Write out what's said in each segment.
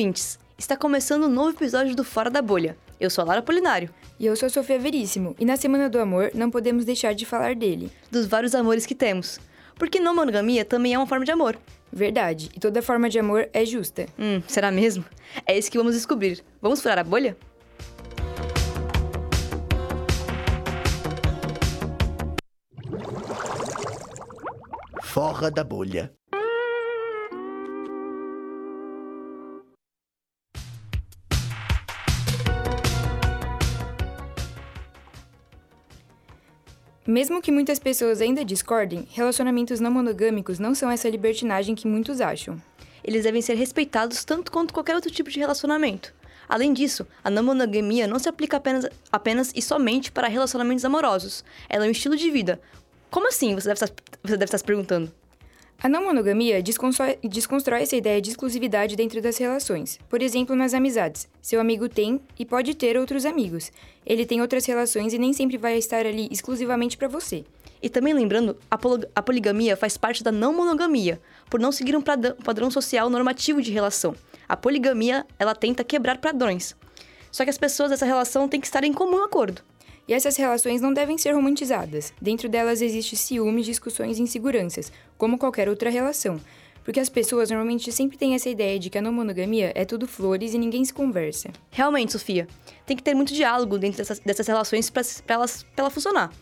ouvintes! Está começando um novo episódio do Fora da Bolha. Eu sou a Lara Polinário. E eu sou a Sofia Veríssimo, e na Semana do Amor não podemos deixar de falar dele. Dos vários amores que temos. Porque não monogamia também é uma forma de amor. Verdade, e toda forma de amor é justa. Hum, será mesmo? É isso que vamos descobrir. Vamos furar a bolha? Fora da bolha. Mesmo que muitas pessoas ainda discordem, relacionamentos não monogâmicos não são essa libertinagem que muitos acham. Eles devem ser respeitados tanto quanto qualquer outro tipo de relacionamento. Além disso, a não monogamia não se aplica apenas, apenas e somente para relacionamentos amorosos. Ela é um estilo de vida. Como assim? Você deve estar, você deve estar se perguntando. A não monogamia desconstrói, essa ideia de exclusividade dentro das relações. Por exemplo, nas amizades. Seu amigo tem e pode ter outros amigos. Ele tem outras relações e nem sempre vai estar ali exclusivamente para você. E também lembrando, a poligamia faz parte da não monogamia, por não seguir um padrão social normativo de relação. A poligamia, ela tenta quebrar padrões. Só que as pessoas dessa relação têm que estar em comum acordo. E essas relações não devem ser romantizadas. Dentro delas existe ciúmes, discussões e inseguranças, como qualquer outra relação. Porque as pessoas normalmente sempre têm essa ideia de que a não monogamia é tudo flores e ninguém se conversa. Realmente, Sofia, tem que ter muito diálogo dentro dessas, dessas relações para ela, ela funcionar.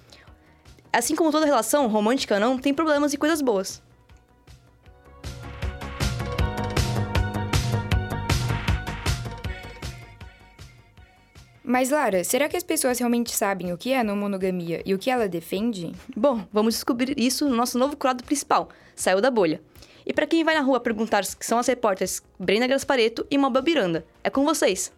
Assim como toda relação, romântica ou não, tem problemas e coisas boas. Mas, Lara, será que as pessoas realmente sabem o que é a não monogamia e o que ela defende? Bom, vamos descobrir isso no nosso novo quadro principal, Saiu da Bolha. E para quem vai na rua perguntar que são as repórteres Brenda Gaspareto e Mabel Miranda, é com vocês.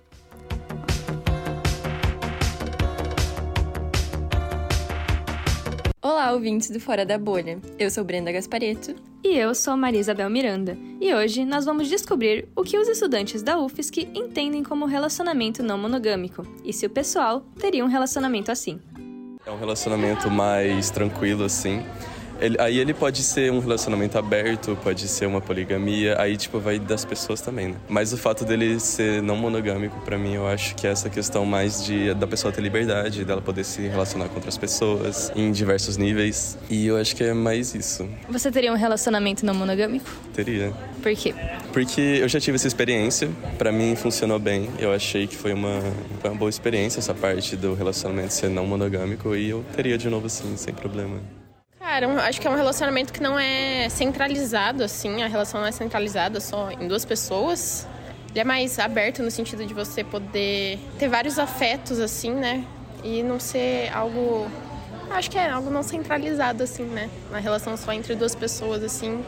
Olá, ouvintes do Fora da Bolha. Eu sou Brenda Gaspareto. E eu sou Maria Isabel Miranda. E hoje nós vamos descobrir o que os estudantes da UFSC entendem como relacionamento não monogâmico e se o pessoal teria um relacionamento assim. É um relacionamento mais tranquilo, assim. Ele, aí ele pode ser um relacionamento aberto, pode ser uma poligamia, aí tipo vai das pessoas também, né? Mas o fato dele ser não monogâmico para mim, eu acho que é essa questão mais de da pessoa ter liberdade, dela poder se relacionar com outras pessoas em diversos níveis. E eu acho que é mais isso. Você teria um relacionamento não monogâmico? Teria. Por quê? Porque eu já tive essa experiência, para mim funcionou bem. Eu achei que foi uma, foi uma boa experiência essa parte do relacionamento ser não monogâmico e eu teria de novo assim, sem problema. Cara, acho que é um relacionamento que não é centralizado, assim, a relação não é centralizada só em duas pessoas. Ele é mais aberto no sentido de você poder ter vários afetos, assim, né? E não ser algo. Acho que é algo não centralizado, assim, né? Na relação só entre duas pessoas, assim.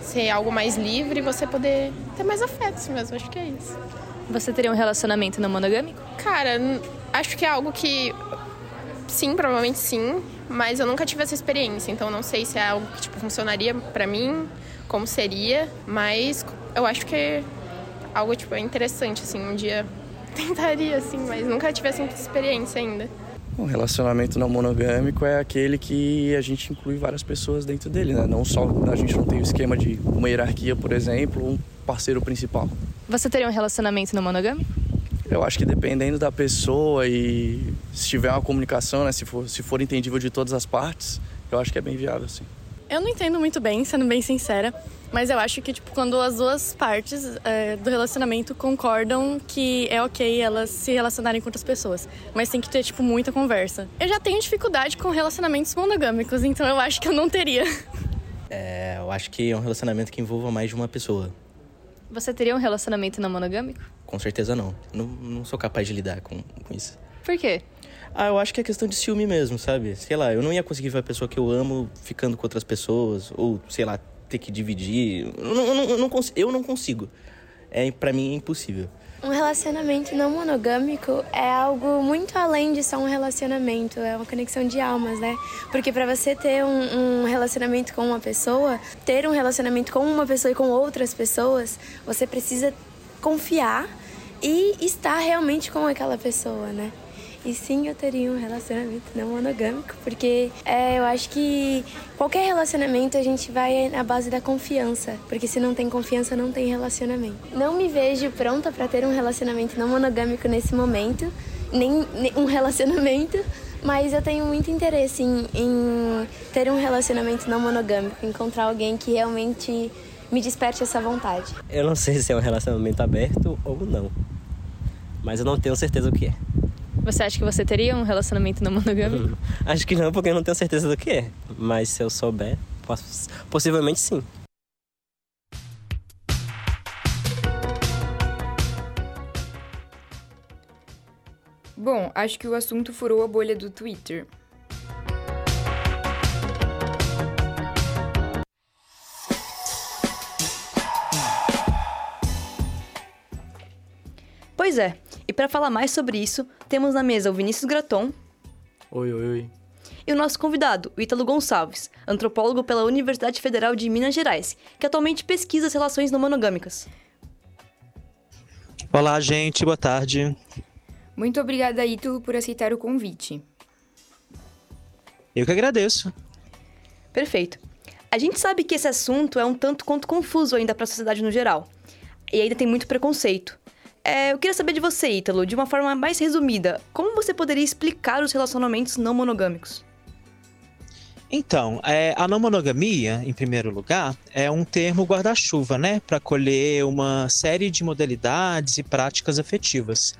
Ser algo mais livre e você poder ter mais afetos mesmo, acho que é isso. Você teria um relacionamento não monogâmico? Cara, acho que é algo que. Sim, provavelmente sim mas eu nunca tive essa experiência, então não sei se é algo que tipo, funcionaria para mim, como seria, mas eu acho que é algo tipo, interessante, assim, um dia tentaria, assim, mas nunca tive essa experiência ainda. Um relacionamento não monogâmico é aquele que a gente inclui várias pessoas dentro dele, né? Não só a gente não tem o esquema de uma hierarquia, por exemplo, um parceiro principal. Você teria um relacionamento não monogâmico? Eu acho que dependendo da pessoa e se tiver uma comunicação, né, se for, se for entendível de todas as partes, eu acho que é bem viável, sim. Eu não entendo muito bem, sendo bem sincera, mas eu acho que tipo quando as duas partes é, do relacionamento concordam que é ok elas se relacionarem com outras pessoas, mas tem que ter tipo muita conversa. Eu já tenho dificuldade com relacionamentos monogâmicos, então eu acho que eu não teria. É, eu acho que é um relacionamento que envolva mais de uma pessoa. Você teria um relacionamento não monogâmico? Com certeza não. Não, não sou capaz de lidar com, com isso. Por quê? Ah, eu acho que é questão de ciúme mesmo, sabe? Sei lá, eu não ia conseguir ver a pessoa que eu amo ficando com outras pessoas, ou, sei lá, ter que dividir. Eu não, eu não, eu não, eu não consigo. É, para mim é impossível. Um relacionamento não monogâmico é algo muito além de só um relacionamento, é uma conexão de almas, né? Porque para você ter um, um, relacionamento com uma pessoa, ter um relacionamento com uma pessoa e com outras pessoas, você precisa confiar e estar realmente com aquela pessoa, né? E sim, eu teria um relacionamento não monogâmico, porque é, eu acho que qualquer relacionamento a gente vai na base da confiança, porque se não tem confiança, não tem relacionamento. Não me vejo pronta para ter um relacionamento não monogâmico nesse momento, nem, nem um relacionamento, mas eu tenho muito interesse em, em ter um relacionamento não monogâmico, encontrar alguém que realmente me desperte essa vontade. Eu não sei se é um relacionamento aberto ou não, mas eu não tenho certeza o que é. Você acha que você teria um relacionamento não monogâmico? Acho que não, porque eu não tenho certeza do que é. Mas se eu souber, poss possivelmente sim. Bom, acho que o assunto furou a bolha do Twitter. Pois é, e para falar mais sobre isso, temos na mesa o Vinícius Graton. Oi, oi, oi. E o nosso convidado, o Ítalo Gonçalves, antropólogo pela Universidade Federal de Minas Gerais, que atualmente pesquisa as relações não monogâmicas. Olá, gente, boa tarde. Muito obrigada, Ítalo, por aceitar o convite. Eu que agradeço. Perfeito. A gente sabe que esse assunto é um tanto quanto confuso ainda para a sociedade no geral. E ainda tem muito preconceito. É, eu queria saber de você, Ítalo, de uma forma mais resumida, como você poderia explicar os relacionamentos não monogâmicos? Então, é, a não monogamia, em primeiro lugar, é um termo guarda-chuva, né, para colher uma série de modalidades e práticas afetivas.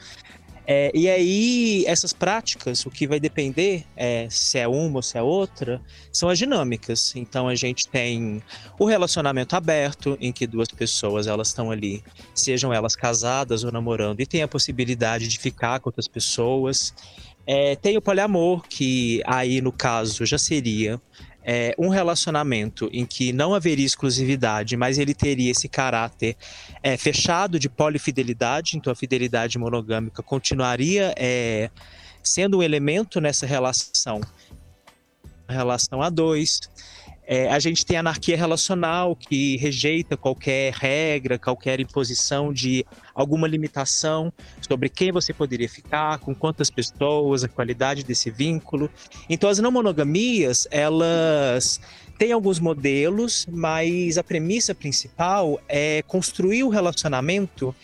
É, e aí, essas práticas, o que vai depender é, se é uma ou se é outra, são as dinâmicas. Então, a gente tem o relacionamento aberto, em que duas pessoas elas estão ali, sejam elas casadas ou namorando, e tem a possibilidade de ficar com outras pessoas. É, tem o poliamor, que aí, no caso, já seria é, um relacionamento em que não haveria exclusividade, mas ele teria esse caráter é, fechado de polifidelidade, então a fidelidade monogâmica continuaria é, sendo um elemento nessa relação, relação a dois. É, a gente tem anarquia relacional, que rejeita qualquer regra, qualquer imposição de alguma limitação sobre quem você poderia ficar, com quantas pessoas, a qualidade desse vínculo. Então, as não monogamias, elas têm alguns modelos, mas a premissa principal é construir o relacionamento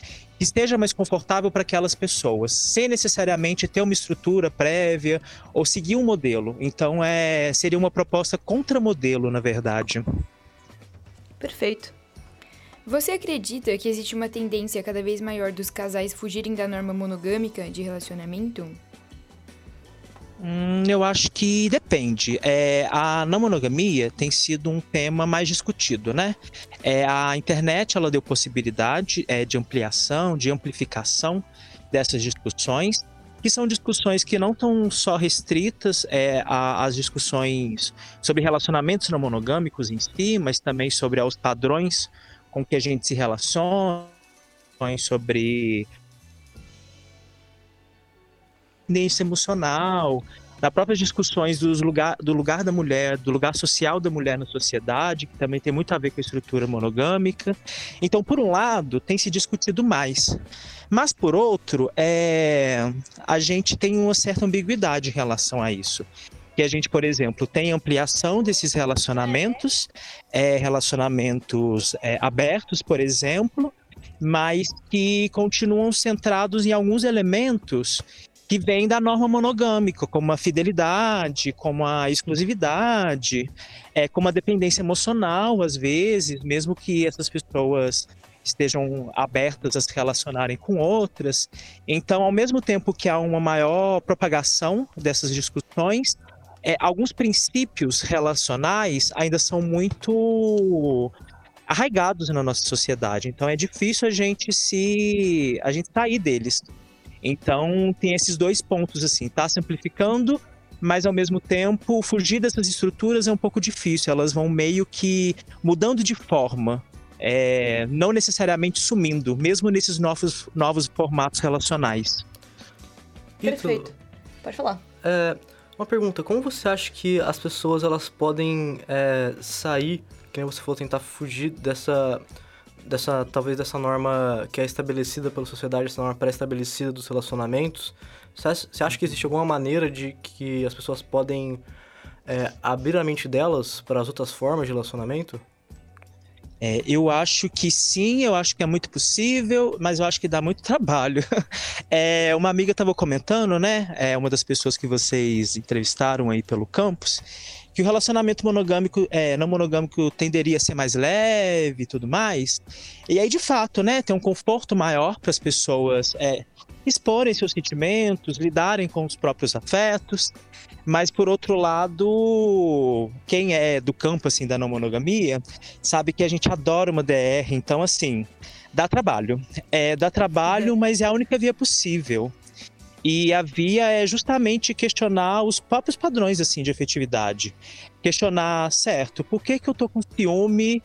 que esteja mais confortável para aquelas pessoas, sem necessariamente ter uma estrutura prévia ou seguir um modelo. Então, é, seria uma proposta contra modelo, na verdade. Perfeito. Você acredita que existe uma tendência cada vez maior dos casais fugirem da norma monogâmica de relacionamento? Hum, eu acho que depende. É, a não monogamia tem sido um tema mais discutido, né? É, a internet ela deu possibilidade é, de ampliação, de amplificação dessas discussões, que são discussões que não estão só restritas é, às discussões sobre relacionamentos não monogâmicos em si, mas também sobre os padrões com que a gente se relaciona, sobre dependência emocional, nas próprias discussões dos lugar, do lugar da mulher, do lugar social da mulher na sociedade, que também tem muito a ver com a estrutura monogâmica. Então, por um lado, tem se discutido mais. Mas, por outro, é, a gente tem uma certa ambiguidade em relação a isso. Que a gente, por exemplo, tem ampliação desses relacionamentos, é, relacionamentos é, abertos, por exemplo, mas que continuam centrados em alguns elementos que vem da norma monogâmica, como a fidelidade, como a exclusividade, é, como a dependência emocional, às vezes, mesmo que essas pessoas estejam abertas a se relacionarem com outras. Então, ao mesmo tempo que há uma maior propagação dessas discussões, é, alguns princípios relacionais ainda são muito arraigados na nossa sociedade. Então, é difícil a gente se a gente sair deles. Então tem esses dois pontos assim, tá simplificando, mas ao mesmo tempo fugir dessas estruturas é um pouco difícil. Elas vão meio que mudando de forma, é, não necessariamente sumindo, mesmo nesses novos, novos formatos relacionais. Perfeito. Pode falar. É, uma pergunta, como você acha que as pessoas elas podem é, sair, que nem você falou, tentar fugir dessa dessa talvez dessa norma que é estabelecida pela sociedade, essa norma pré-estabelecida dos relacionamentos, Você acha que existe alguma maneira de que as pessoas podem é, abrir a mente delas para as outras formas de relacionamento? É, eu acho que sim, eu acho que é muito possível, mas eu acho que dá muito trabalho. É, uma amiga estava comentando, né? É uma das pessoas que vocês entrevistaram aí pelo campus, que o relacionamento monogâmico, é, não monogâmico, tenderia a ser mais leve e tudo mais. E aí, de fato, né, tem um conforto maior para as pessoas é, exporem seus sentimentos, lidarem com os próprios afetos. Mas por outro lado, quem é do campo assim da não monogamia, sabe que a gente adora uma DR, então assim, dá trabalho. É, dá trabalho, mas é a única via possível. E a via é justamente questionar os próprios padrões assim de efetividade. Questionar, certo, por que, que eu tô com ciúme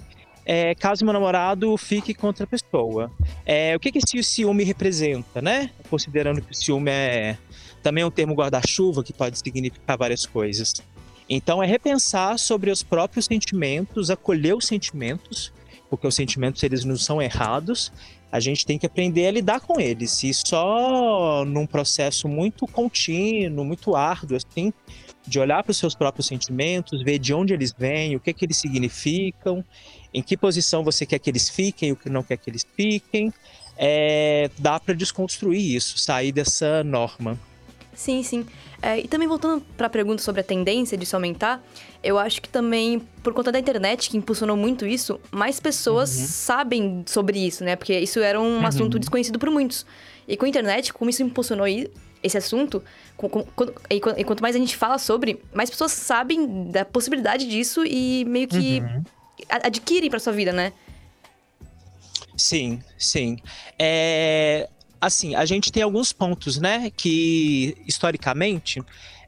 é, caso meu namorado fique com outra pessoa? É, o que, que esse ciúme representa, né? Considerando que o ciúme é também é um termo guarda-chuva que pode significar várias coisas. Então, é repensar sobre os próprios sentimentos, acolher os sentimentos, porque os sentimentos eles não são errados. A gente tem que aprender a lidar com eles. E só num processo muito contínuo, muito árduo, assim, de olhar para os seus próprios sentimentos, ver de onde eles vêm, o que, que eles significam, em que posição você quer que eles fiquem, o que não quer que eles fiquem, é, dá para desconstruir isso, sair dessa norma. Sim, sim. É, e também voltando para a pergunta sobre a tendência de se aumentar, eu acho que também, por conta da internet, que impulsionou muito isso, mais pessoas uhum. sabem sobre isso, né? Porque isso era um uhum. assunto desconhecido por muitos. E com a internet, como isso impulsionou esse assunto, com, com, e, quanto mais a gente fala sobre, mais pessoas sabem da possibilidade disso e meio que uhum. adquirem para sua vida, né? Sim, sim. É, assim, a gente tem alguns pontos, né, que historicamente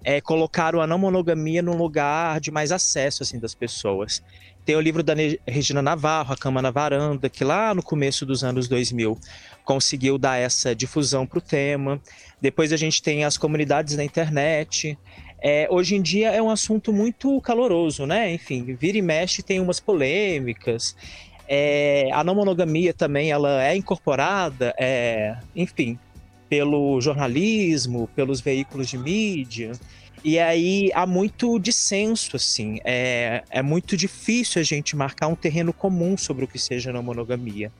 é, colocaram a não monogamia num lugar de mais acesso, assim, das pessoas. Tem o livro da Regina Navarro, A Cama na Varanda, que lá no começo dos anos 2000 conseguiu dar essa difusão para o tema. Depois a gente tem as comunidades na internet. É, hoje em dia é um assunto muito caloroso, né? Enfim, vira e mexe tem umas polêmicas. É, a não monogamia também ela é incorporada, é, enfim, pelo jornalismo, pelos veículos de mídia. E aí há muito dissenso, assim. É, é muito difícil a gente marcar um terreno comum sobre o que seja não monogamia.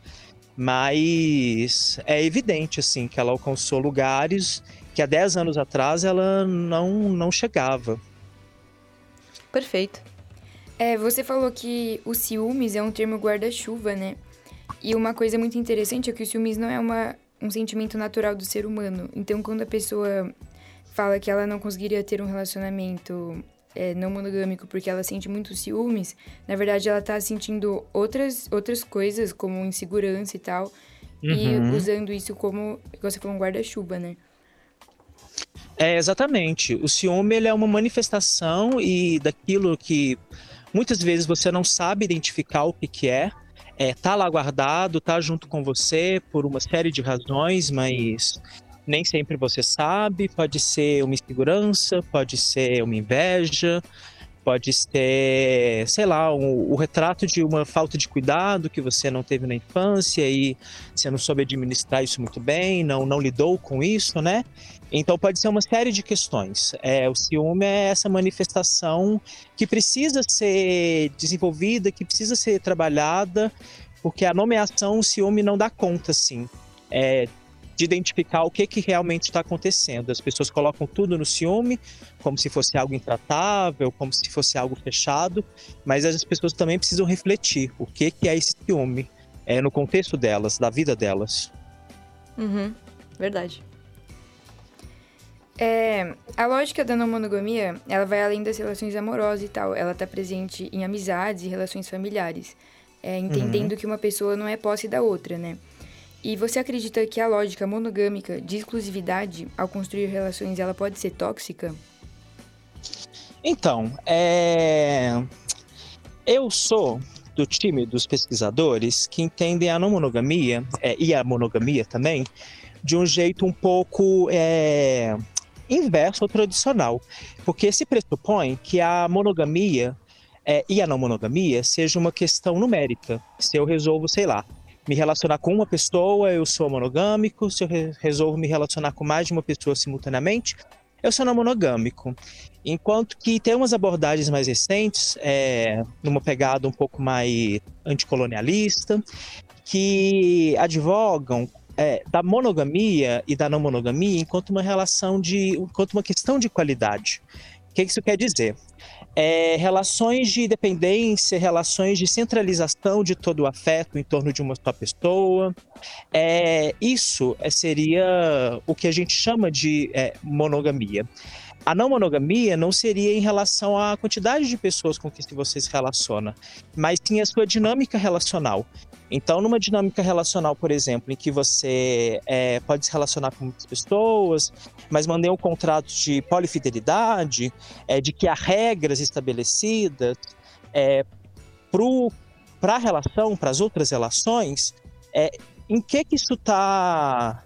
Mas é evidente, assim, que ela alcançou lugares que há 10 anos atrás ela não, não chegava. Perfeito. É, você falou que o ciúmes é um termo guarda-chuva, né? E uma coisa muito interessante é que o ciúmes não é uma, um sentimento natural do ser humano. Então, quando a pessoa fala que ela não conseguiria ter um relacionamento é, não monogâmico porque ela sente muito ciúmes, na verdade ela tá sentindo outras, outras coisas, como insegurança e tal, uhum. e usando isso como, você falou, um guarda-chuva, né? É, exatamente. O ciúme ele é uma manifestação e daquilo que Muitas vezes você não sabe identificar o que, que é, é, tá lá guardado, tá junto com você por uma série de razões, mas nem sempre você sabe. Pode ser uma insegurança, pode ser uma inveja, pode ser, sei lá, um, o retrato de uma falta de cuidado que você não teve na infância e você não soube administrar isso muito bem, não, não lidou com isso, né? Então pode ser uma série de questões. É, o ciúme é essa manifestação que precisa ser desenvolvida, que precisa ser trabalhada, porque a nomeação o ciúme não dá conta, assim, é, de identificar o que, que realmente está acontecendo. As pessoas colocam tudo no ciúme, como se fosse algo intratável, como se fosse algo fechado, mas as pessoas também precisam refletir o que, que é esse ciúme é, no contexto delas, da vida delas. Uhum, verdade. É, a lógica da não monogamia, ela vai além das relações amorosas e tal. Ela está presente em amizades e relações familiares. É, entendendo uhum. que uma pessoa não é posse da outra, né? E você acredita que a lógica monogâmica de exclusividade, ao construir relações, ela pode ser tóxica? Então, é... eu sou do time dos pesquisadores que entendem a não monogamia é, e a monogamia também de um jeito um pouco é, inverso ao tradicional, porque se pressupõe que a monogamia é, e a não monogamia seja uma questão numérica. Se eu resolvo, sei lá, me relacionar com uma pessoa, eu sou monogâmico. Se eu re resolvo me relacionar com mais de uma pessoa simultaneamente, eu sou não monogâmico. Enquanto que tem umas abordagens mais recentes, é, numa pegada um pouco mais anticolonialista, que advogam é, da monogamia e da não monogamia enquanto uma relação de, enquanto uma questão de qualidade. O que isso quer dizer? É, relações de dependência, relações de centralização de todo o afeto em torno de uma só pessoa. É, isso seria o que a gente chama de é, monogamia. A não monogamia não seria em relação à quantidade de pessoas com que você se relaciona, mas sim a sua dinâmica relacional. Então, numa dinâmica relacional, por exemplo, em que você é, pode se relacionar com muitas pessoas, mas mantém um contrato de polifidelidade, é, de que há regras estabelecidas é, para a relação, para as outras relações, é, em que, que isso está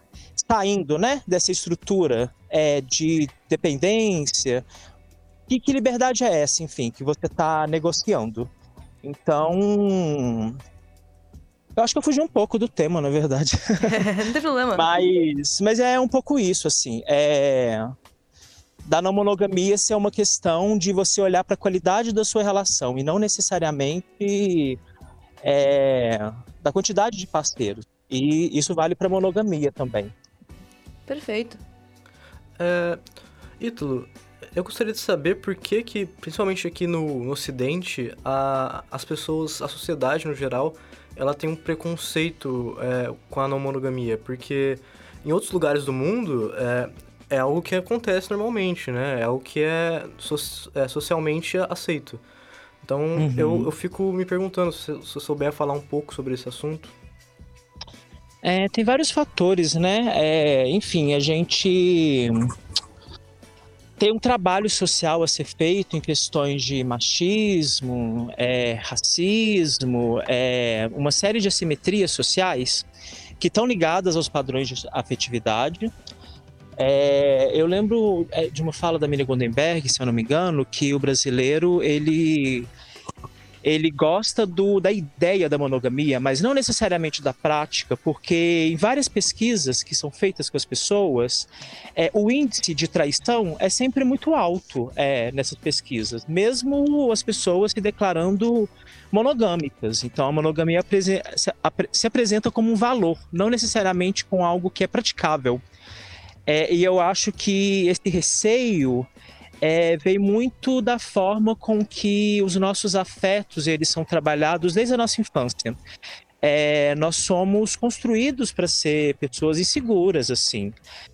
saindo né, dessa estrutura é, de dependência? Que, que liberdade é essa, enfim, que você está negociando? Então, eu acho que eu fugi um pouco do tema, na verdade. não tem problema. Mas, mas é um pouco isso, assim. É... Da não monogamia ser uma questão de você olhar para a qualidade da sua relação e não necessariamente é... da quantidade de parceiros. E isso vale para monogamia também. Perfeito. É, Ítalo, eu gostaria de saber por que, que principalmente aqui no, no Ocidente, a, as pessoas, a sociedade no geral, ela tem um preconceito é, com a não monogamia, porque em outros lugares do mundo é, é algo que acontece normalmente, né? É algo que é, so, é socialmente aceito. Então uhum. eu, eu fico me perguntando se, eu souber falar um pouco sobre esse assunto. É, tem vários fatores, né? É, enfim, a gente tem um trabalho social a ser feito em questões de machismo, é, racismo, é, uma série de assimetrias sociais que estão ligadas aos padrões de afetividade. É, eu lembro é, de uma fala da Miriam Goldenberg, se eu não me engano, que o brasileiro ele ele gosta do, da ideia da monogamia, mas não necessariamente da prática, porque em várias pesquisas que são feitas com as pessoas, é, o índice de traição é sempre muito alto é, nessas pesquisas, mesmo as pessoas se declarando monogâmicas. Então a monogamia se apresenta como um valor, não necessariamente com algo que é praticável. É, e eu acho que esse receio é, vem muito da forma com que os nossos afetos eles são trabalhados desde a nossa infância. É, nós somos construídos para ser pessoas inseguras, assim.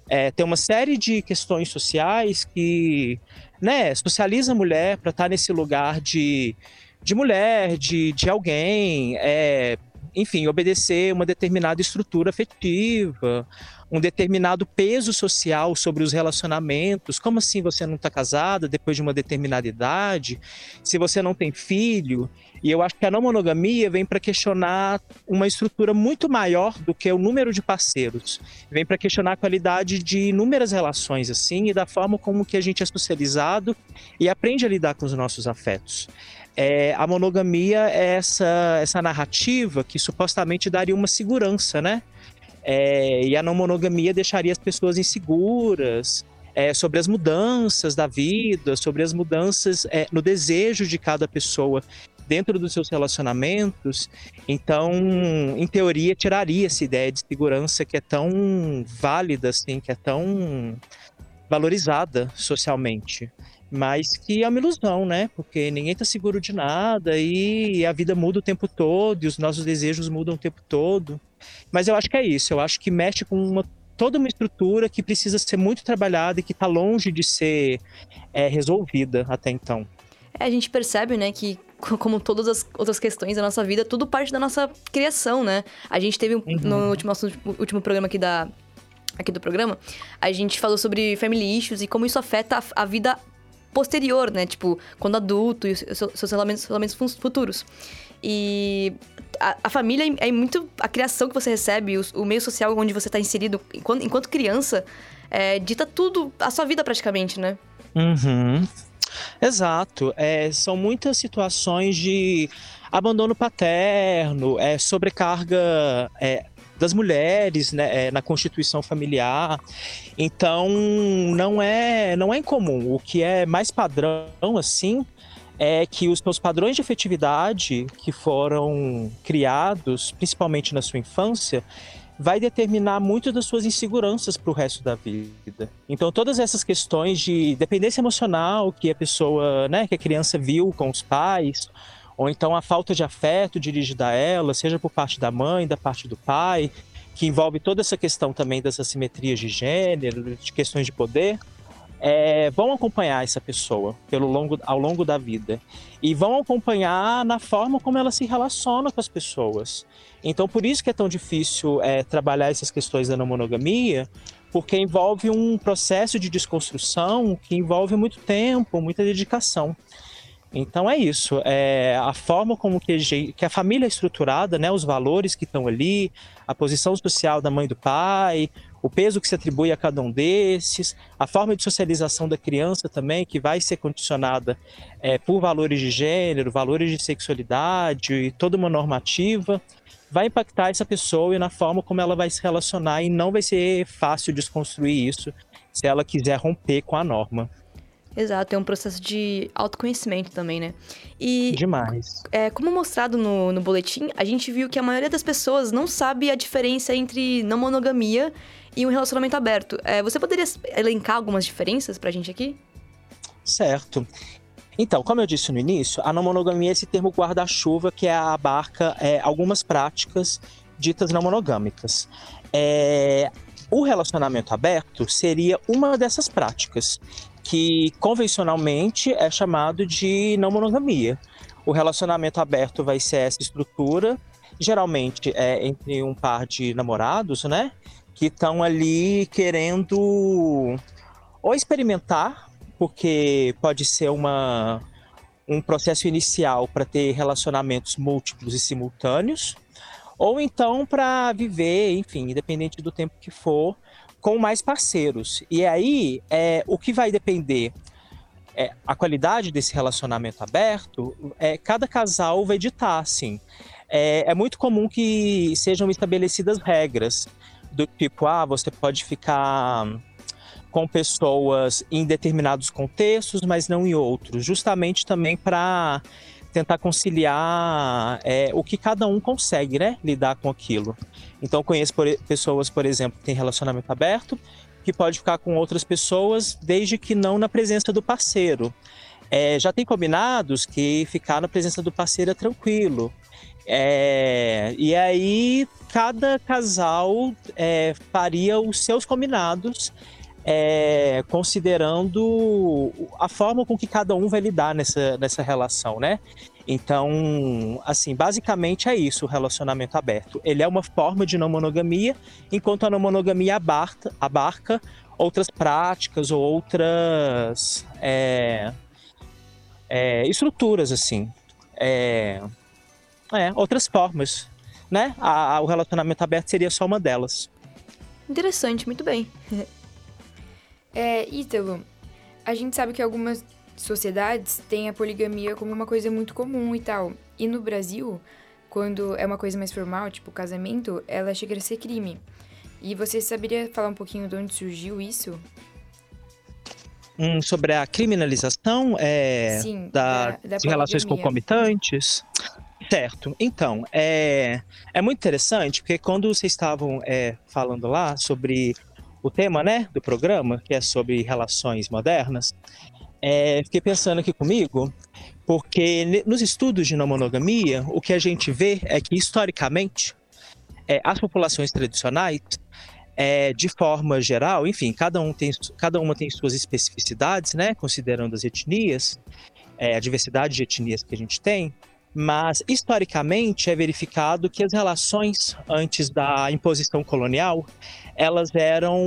É, tem uma série de questões sociais que, né, socializa a mulher para estar tá nesse lugar de, de mulher, de, de alguém, é, enfim, obedecer uma determinada estrutura afetiva, um determinado peso social sobre os relacionamentos. Como assim você não está casada depois de uma determinada idade? Se você não tem filho? E eu acho que a não monogamia vem para questionar uma estrutura muito maior do que o número de parceiros. Vem para questionar a qualidade de inúmeras relações assim e da forma como que a gente é socializado e aprende a lidar com os nossos afetos. É, a monogamia é essa, essa narrativa que supostamente daria uma segurança, né? É, e a não monogamia deixaria as pessoas inseguras é, sobre as mudanças da vida, sobre as mudanças é, no desejo de cada pessoa dentro dos seus relacionamentos. Então, em teoria, tiraria essa ideia de segurança que é tão válida, assim, que é tão valorizada socialmente. Mas que é uma ilusão, né? Porque ninguém está seguro de nada e a vida muda o tempo todo e os nossos desejos mudam o tempo todo. Mas eu acho que é isso. Eu acho que mexe com uma, toda uma estrutura que precisa ser muito trabalhada e que está longe de ser é, resolvida até então. É, a gente percebe, né, que como todas as outras questões da nossa vida, tudo parte da nossa criação, né? A gente teve uhum. no último, nosso último programa aqui da aqui do programa, a gente falou sobre family issues e como isso afeta a, a vida posterior, né? Tipo, quando adulto e seus relacionamentos, relacionamentos futuros. E a, a, família é muito. A criação que você recebe, o, o meio social onde você está inserido enquanto, enquanto criança, é, dita tudo, a sua vida praticamente, né? Uhum. Exato. É, são muitas situações de abandono paterno, é, sobrecarga é, das mulheres né, é, na constituição familiar. Então não é não é incomum. O que é mais padrão assim é que os seus padrões de efetividade que foram criados, principalmente na sua infância, vai determinar muito das suas inseguranças para o resto da vida. Então, todas essas questões de dependência emocional que a pessoa, né, que a criança viu com os pais, ou então a falta de afeto dirigida a ela, seja por parte da mãe, da parte do pai, que envolve toda essa questão também das assimetrias de gênero, de questões de poder é, vão acompanhar essa pessoa pelo longo, ao longo da vida e vão acompanhar na forma como ela se relaciona com as pessoas. Então, por isso que é tão difícil é, trabalhar essas questões da não monogamia, porque envolve um processo de desconstrução que envolve muito tempo, muita dedicação. Então é isso, é a forma como que, que a família é estruturada, né, os valores que estão ali, a posição social da mãe e do pai, o peso que se atribui a cada um desses, a forma de socialização da criança também, que vai ser condicionada é, por valores de gênero, valores de sexualidade e toda uma normativa, vai impactar essa pessoa e na forma como ela vai se relacionar, e não vai ser fácil desconstruir isso se ela quiser romper com a norma. Exato, é um processo de autoconhecimento também, né? E Demais. É, como mostrado no, no boletim, a gente viu que a maioria das pessoas não sabe a diferença entre não monogamia e um relacionamento aberto. É, você poderia elencar algumas diferenças pra gente aqui? Certo. Então, como eu disse no início, a não monogamia é esse termo guarda-chuva que abarca é, algumas práticas ditas não monogâmicas. É, o relacionamento aberto seria uma dessas práticas, que convencionalmente é chamado de não monogamia. O relacionamento aberto vai ser essa estrutura, geralmente é entre um par de namorados, né? que estão ali querendo ou experimentar, porque pode ser uma, um processo inicial para ter relacionamentos múltiplos e simultâneos, ou então para viver, enfim, independente do tempo que for, com mais parceiros. E aí, é, o que vai depender é, a qualidade desse relacionamento aberto, é, cada casal vai ditar, assim. É, é muito comum que sejam estabelecidas regras do tipo, ah, você pode ficar com pessoas em determinados contextos, mas não em outros, justamente também para tentar conciliar é, o que cada um consegue, né, lidar com aquilo. Então, conheço por, pessoas, por exemplo, que têm relacionamento aberto, que pode ficar com outras pessoas, desde que não na presença do parceiro. É, já tem combinados que ficar na presença do parceiro é tranquilo. É, e aí cada casal é, faria os seus combinados, é, considerando a forma com que cada um vai lidar nessa, nessa relação, né? Então, assim, basicamente é isso o relacionamento aberto. Ele é uma forma de não monogamia, enquanto a não monogamia abarca, abarca outras práticas ou outras é, é, estruturas, assim. É, é, outras formas, né? A, a, o relacionamento aberto seria só uma delas. Interessante, muito bem. é, Ítalo, a gente sabe que algumas sociedades têm a poligamia como uma coisa muito comum e tal. E no Brasil, quando é uma coisa mais formal, tipo casamento, ela chega a ser crime. E você saberia falar um pouquinho de onde surgiu isso? Hum, sobre a criminalização é, Sim, da, da, da de relações concomitantes? Certo. Então, é, é muito interessante, porque quando vocês estavam é, falando lá sobre o tema né, do programa, que é sobre relações modernas, é, fiquei pensando aqui comigo, porque nos estudos de não monogamia, o que a gente vê é que, historicamente, é, as populações tradicionais, é, de forma geral, enfim, cada, um tem, cada uma tem suas especificidades, né, considerando as etnias, é, a diversidade de etnias que a gente tem, mas historicamente é verificado que as relações antes da imposição colonial elas eram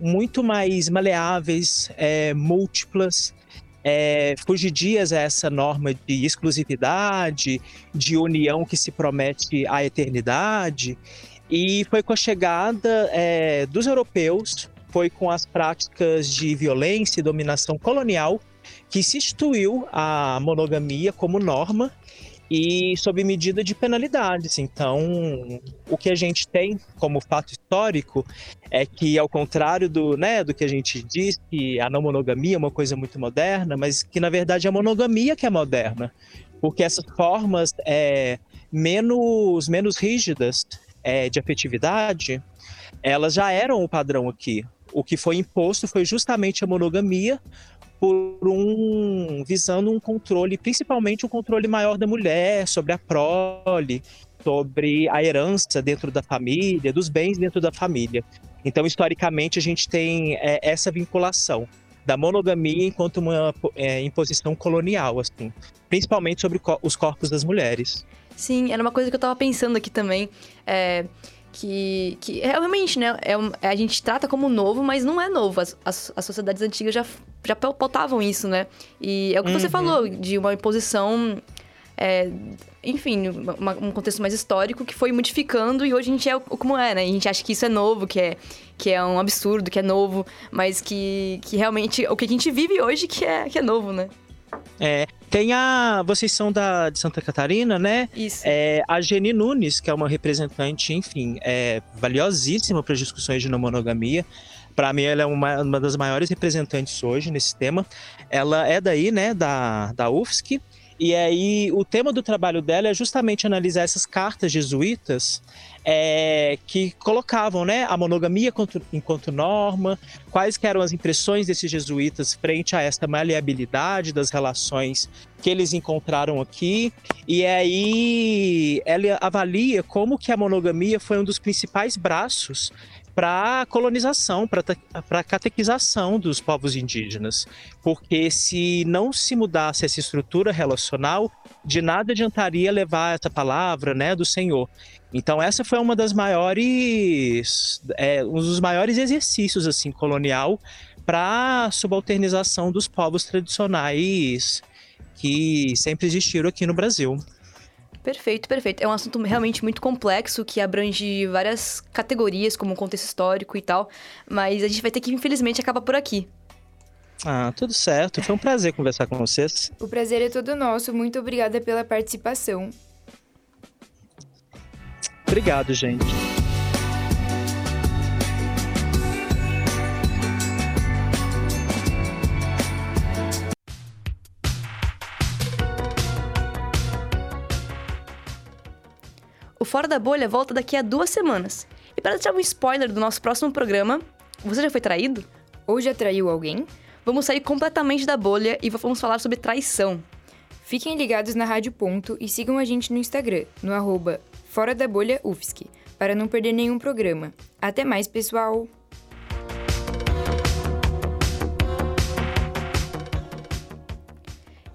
muito mais maleáveis, é, múltiplas, é, fugidias a essa norma de exclusividade, de união que se promete à eternidade. E foi com a chegada é, dos europeus, foi com as práticas de violência e dominação colonial que se instituiu a monogamia como norma e sob medida de penalidades. Então, o que a gente tem como fato histórico é que, ao contrário do, né, do que a gente diz, que a não monogamia é uma coisa muito moderna, mas que na verdade é a monogamia que é moderna, porque essas formas é, menos, menos rígidas é, de afetividade, elas já eram o padrão aqui. O que foi imposto foi justamente a monogamia, por um visando um controle, principalmente um controle maior da mulher sobre a prole, sobre a herança dentro da família, dos bens dentro da família. Então, historicamente, a gente tem é, essa vinculação da monogamia enquanto uma é, imposição colonial, assim, principalmente sobre os corpos das mulheres. Sim, era uma coisa que eu estava pensando aqui também. É, que, que realmente, né, é, a gente trata como novo, mas não é novo. As, as, as sociedades antigas já, já pautavam isso, né? E é o que uhum. você falou, de uma imposição é, enfim, uma, um contexto mais histórico que foi modificando e hoje a gente é como é, né? A gente acha que isso é novo, que é, que é um absurdo, que é novo, mas que, que realmente o que a gente vive hoje que é, que é novo, né? É, tem a. Vocês são da, de Santa Catarina, né? Isso. É, a Geni Nunes, que é uma representante, enfim, é valiosíssima para as discussões de não monogamia. Para mim, ela é uma, uma das maiores representantes hoje nesse tema. Ela é daí, né, da, da UFSC. E aí, o tema do trabalho dela é justamente analisar essas cartas jesuítas é, que colocavam né, a monogamia enquanto, enquanto norma, quais eram as impressões desses jesuítas frente a essa maleabilidade das relações que eles encontraram aqui. E aí ela avalia como que a monogamia foi um dos principais braços para a colonização, para a catequização dos povos indígenas. Porque se não se mudasse essa estrutura relacional, de nada adiantaria levar essa palavra né, do Senhor. Então essa foi uma das maiores, é, um dos maiores exercícios assim colonial para subalternização dos povos tradicionais que sempre existiram aqui no Brasil. Perfeito, perfeito. É um assunto realmente muito complexo que abrange várias categorias, como contexto histórico e tal, mas a gente vai ter que, infelizmente, acabar por aqui. Ah, tudo certo. Foi um prazer conversar com vocês. O prazer é todo nosso. Muito obrigada pela participação. Obrigado, gente. Fora da Bolha volta daqui a duas semanas. E para deixar um spoiler do nosso próximo programa, você já foi traído? Ou já traiu alguém? Vamos sair completamente da bolha e vamos falar sobre traição. Fiquem ligados na Rádio Ponto e sigam a gente no Instagram, no arroba Fora da Bolha UFSC, para não perder nenhum programa. Até mais, pessoal!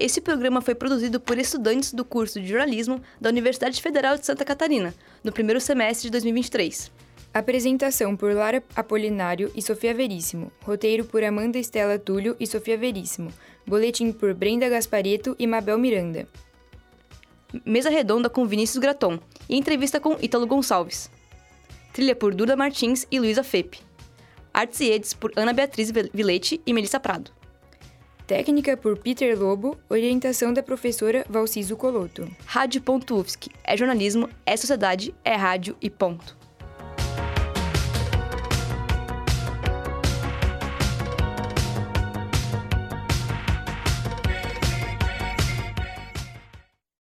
Esse programa foi produzido por estudantes do curso de jornalismo da Universidade Federal de Santa Catarina, no primeiro semestre de 2023. Apresentação por Lara Apolinário e Sofia Veríssimo. Roteiro por Amanda Estela Túlio e Sofia Veríssimo. Boletim por Brenda Gaspareto e Mabel Miranda. Mesa redonda com Vinícius Graton e entrevista com Ítalo Gonçalves. Trilha por Duda Martins e Luísa Fepe. Artes e Eds por Ana Beatriz Vilete e Melissa Prado. Técnica por Peter Lobo, orientação da professora Valciso Coloto. Rádio.UFSC. É jornalismo, é sociedade, é rádio e ponto.